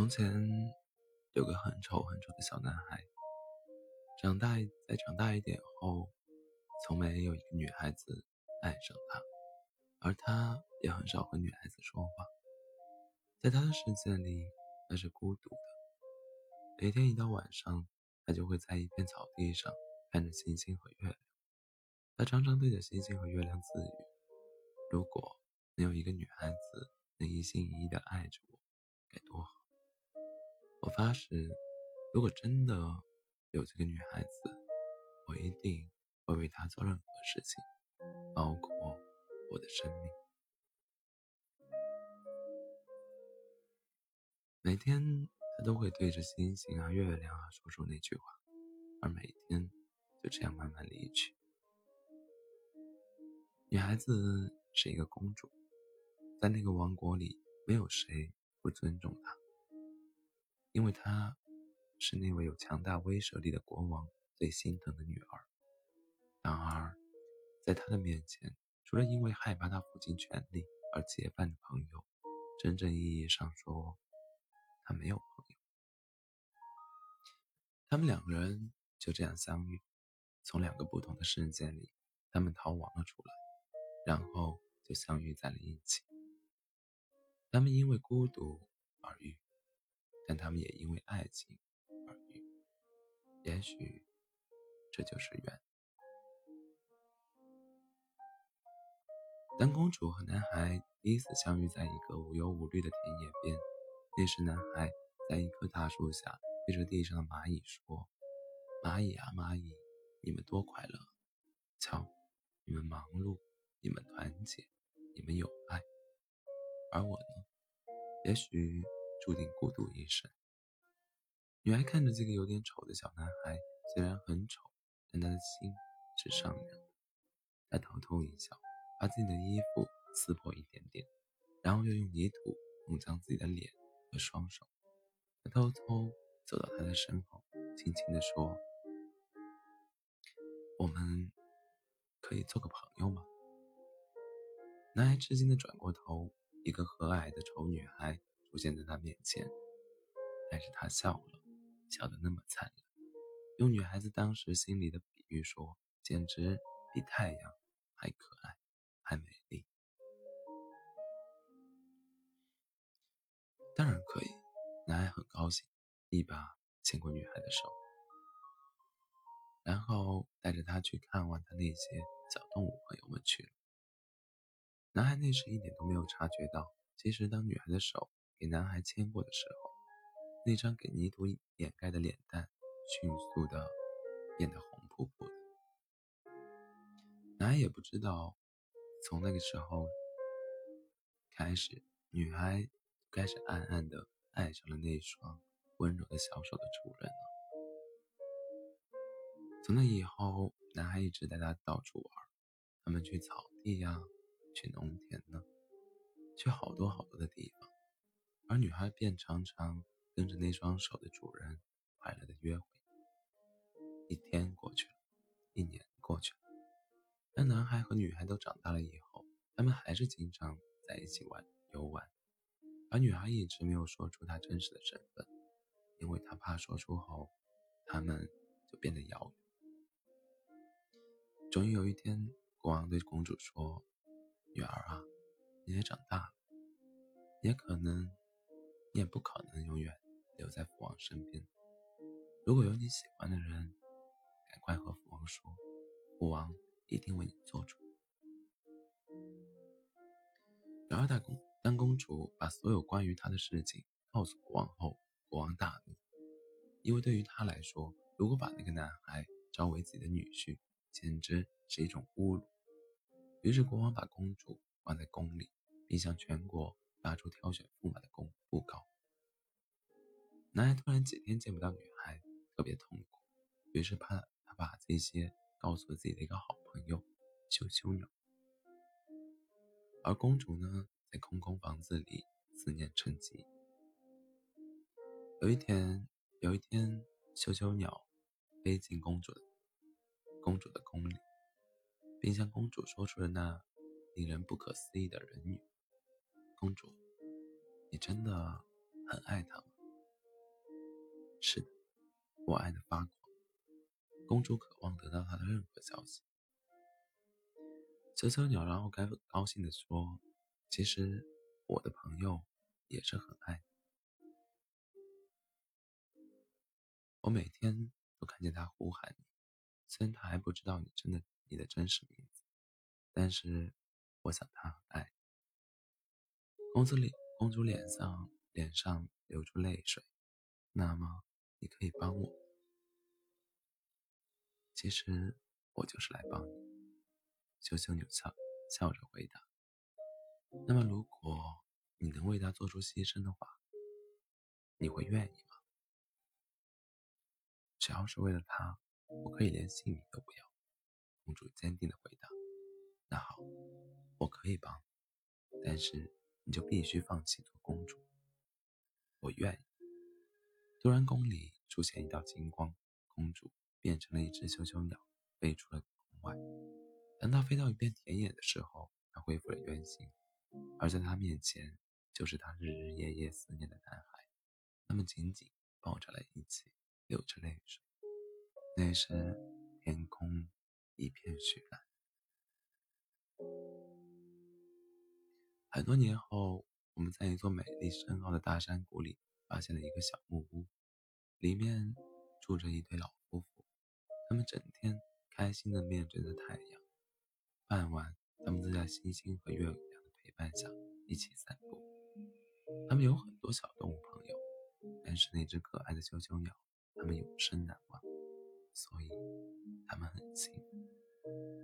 从前有个很丑很丑的小男孩，长大再长大一点后，从没有一个女孩子爱上他，而他也很少和女孩子说话。在他的世界里，那是孤独的。每天一到晚上，他就会在一片草地上看着星星和月亮。他常常对着星星和月亮自语：“如果能有一个女孩子能一心一意地爱着我，该多好。”我发誓，如果真的有这个女孩子，我一定会为她做任何事情，包括我的生命。每天，他都会对着星星啊、月亮啊说出那句话，而每天就这样慢慢离去。女孩子是一个公主，在那个王国里，没有谁不尊重她。因为她是那位有强大威慑力的国王最心疼的女儿。然而，在他的面前，除了因为害怕他父亲权力而结伴的朋友，真正意义上说，他没有朋友。他们两个人就这样相遇，从两个不同的世界里，他们逃亡了出来，然后就相遇在了一起。他们因为孤独而遇。但他们也因为爱情而遇，也许这就是缘。当公主和男孩第一次相遇在一个无忧无虑的田野边，那时男孩在一棵大树下对着地上的蚂蚁说：“蚂蚁啊蚂蚁，你们多快乐！瞧，你们忙碌，你们团结，你们有爱，而我呢？也许……”注定孤独一生。女孩看着这个有点丑的小男孩，虽然很丑，但他的心是善良的。她偷偷一笑，把自己的衣服撕破一点点，然后又用泥土弄脏自己的脸和双手。她偷偷走到他的身后，轻轻地说：“我们可以做个朋友吗？”男孩吃惊地转过头，一个和蔼的丑女孩。出现在他面前，但是他笑了，笑得那么灿烂，用女孩子当时心里的比喻说，简直比太阳还可爱，还美丽。当然可以，男孩很高兴，一把牵过女孩的手，然后带着她去看望他那些小动物朋友们去了。男孩那时一点都没有察觉到，其实当女孩的手。给男孩牵过的时候，那张给泥土掩盖的脸蛋迅速的变得红扑扑的。男孩也不知道，从那个时候开始，女孩开始暗暗的爱上了那双温柔的小手的主人了。从那以后，男孩一直带她到处玩，他们去草地呀，去农田呢，去好多好多的地方。而女孩便常常跟着那双手的主人快乐的约会。一天过去了，一年过去了，当男孩和女孩都长大了以后，他们还是经常在一起玩游玩。而女孩一直没有说出她真实的身份，因为她怕说出后，他们就变得遥远。终于有一天，国王对公主说：“女儿啊，你也长大了，也可能……”你也不可能永远留在父王身边。如果有你喜欢的人，赶快和父王说，父王一定为你做主。然而，大公当公主把所有关于她的事情告诉国王后，国王大怒，因为对于他来说，如果把那个男孩招为自己的女婿，简直是一种侮辱。于是，国王把公主关在宫里，并向全国。发出挑选驸马的公布告。男孩突然几天见不到女孩，特别痛苦，于是怕他把这些告诉自己的一个好朋友羞羞鸟。而公主呢，在空空房子里思念成疾。有一天，有一天，羞羞鸟飞进公主的公主的宫里，并向公主说出了那令人不可思议的人语。公主，你真的很爱他吗？是的，我爱的发狂。公主渴望得到他的任何消息。小小鸟然后该高兴地说：“其实我的朋友也是很爱你。我每天都看见他呼喊你，虽然他还不知道你真的你的真实名字，但是我想他很爱你。”公主脸公主脸上脸上流出泪水。那么你可以帮我？其实我就是来帮你。羞羞扭笑笑着回答。那么如果你能为他做出牺牲的话，你会愿意吗？只要是为了他，我可以连性命都不要。公主坚定的回答。那好，我可以帮，但是你就必须放弃做公主。我愿意。突然，宫里出现一道金光，公主变成了一只羞羞鸟，飞出了宫外。当她飞到一片田野的时候，她恢复了原形，而在她面前就是她日日夜夜思念的男孩。他们紧紧抱在了一起，流着泪水。那时，天空一片雪蓝。很多年后，我们在一座美丽深奥的大山谷里。发现了一个小木屋，里面住着一对老夫妇，他们整天开心地面对着太阳。傍晚，他们就在星星和月亮的陪伴下一起散步。他们有很多小动物朋友，但是那只可爱的啾啾鸟，他们永生难忘，所以他们很幸福。